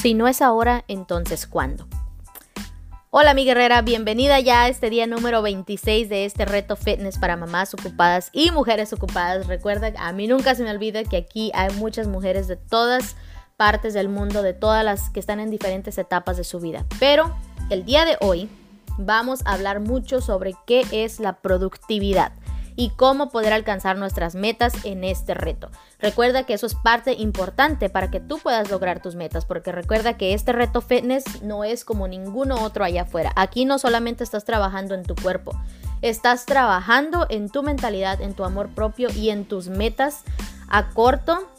Si no es ahora, entonces ¿cuándo? Hola mi guerrera, bienvenida ya a este día número 26 de este reto fitness para mamás ocupadas y mujeres ocupadas. Recuerda, a mí nunca se me olvida que aquí hay muchas mujeres de todas partes del mundo, de todas las que están en diferentes etapas de su vida. Pero el día de hoy vamos a hablar mucho sobre qué es la productividad y cómo poder alcanzar nuestras metas en este reto. Recuerda que eso es parte importante para que tú puedas lograr tus metas, porque recuerda que este reto fitness no es como ninguno otro allá afuera. Aquí no solamente estás trabajando en tu cuerpo, estás trabajando en tu mentalidad, en tu amor propio y en tus metas a corto,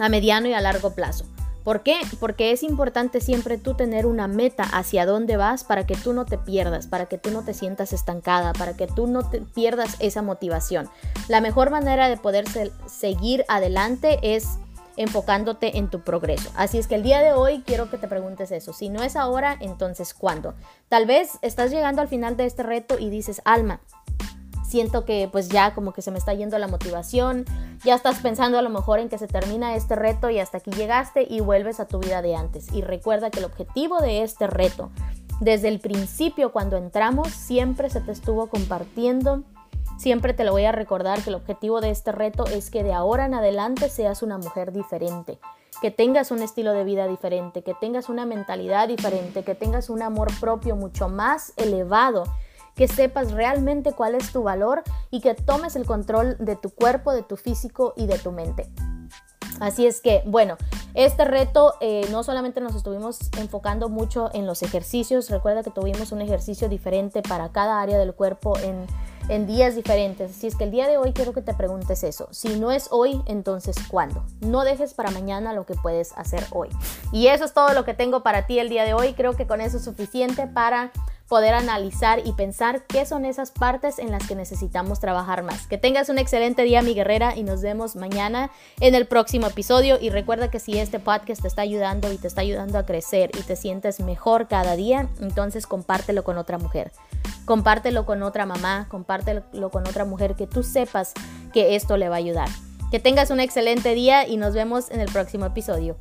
a mediano y a largo plazo. ¿Por qué? Porque es importante siempre tú tener una meta hacia dónde vas para que tú no te pierdas, para que tú no te sientas estancada, para que tú no te pierdas esa motivación. La mejor manera de poder seguir adelante es enfocándote en tu progreso. Así es que el día de hoy quiero que te preguntes eso. Si no es ahora, entonces ¿cuándo? Tal vez estás llegando al final de este reto y dices, Alma, siento que pues ya como que se me está yendo la motivación, ya estás pensando a lo mejor en que se termina este reto y hasta aquí llegaste y vuelves a tu vida de antes. Y recuerda que el objetivo de este reto, desde el principio cuando entramos, siempre se te estuvo compartiendo. Siempre te lo voy a recordar que el objetivo de este reto es que de ahora en adelante seas una mujer diferente, que tengas un estilo de vida diferente, que tengas una mentalidad diferente, que tengas un amor propio mucho más elevado que sepas realmente cuál es tu valor y que tomes el control de tu cuerpo, de tu físico y de tu mente. Así es que, bueno, este reto eh, no solamente nos estuvimos enfocando mucho en los ejercicios, recuerda que tuvimos un ejercicio diferente para cada área del cuerpo en, en días diferentes. Así es que el día de hoy quiero que te preguntes eso. Si no es hoy, entonces ¿cuándo? No dejes para mañana lo que puedes hacer hoy. Y eso es todo lo que tengo para ti el día de hoy. Creo que con eso es suficiente para poder analizar y pensar qué son esas partes en las que necesitamos trabajar más. Que tengas un excelente día, mi guerrera, y nos vemos mañana en el próximo episodio. Y recuerda que si este podcast te está ayudando y te está ayudando a crecer y te sientes mejor cada día, entonces compártelo con otra mujer. Compártelo con otra mamá, compártelo con otra mujer que tú sepas que esto le va a ayudar. Que tengas un excelente día y nos vemos en el próximo episodio.